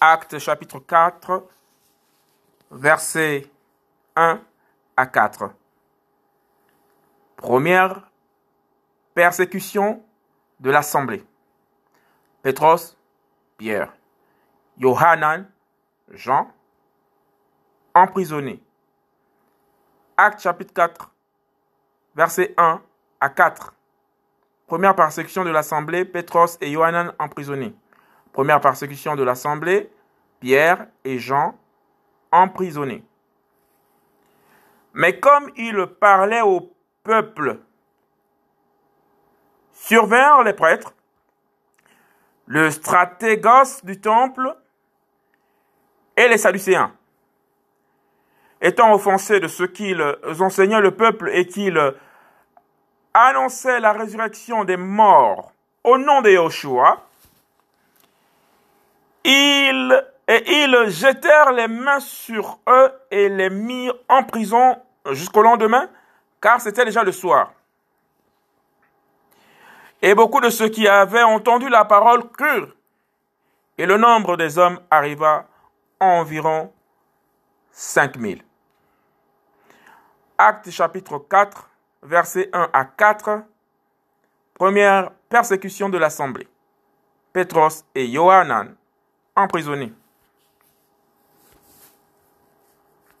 Actes chapitre 4, versets 1 à 4. Première persécution de l'assemblée. Pétros, Pierre, Yohanan, Jean, emprisonnés. Acte chapitre 4, versets 1 à 4. Première persécution de l'assemblée, Pétros et Yohanan emprisonnés. Première persécution de l'assemblée, Pierre et Jean emprisonnés. Mais comme il parlait au peuple, survinrent les prêtres, le stratégos du temple et les Sadducéens. Étant offensés de ce qu'ils enseignaient le peuple et qu'ils annonçaient la résurrection des morts au nom de et ils jetèrent les mains sur eux et les mirent en prison jusqu'au lendemain, car c'était déjà le soir. Et beaucoup de ceux qui avaient entendu la parole crurent, et le nombre des hommes arriva à environ 5000. Acte chapitre 4, versets 1 à 4. Première persécution de l'assemblée. Pétros et Johanan emprisonnés.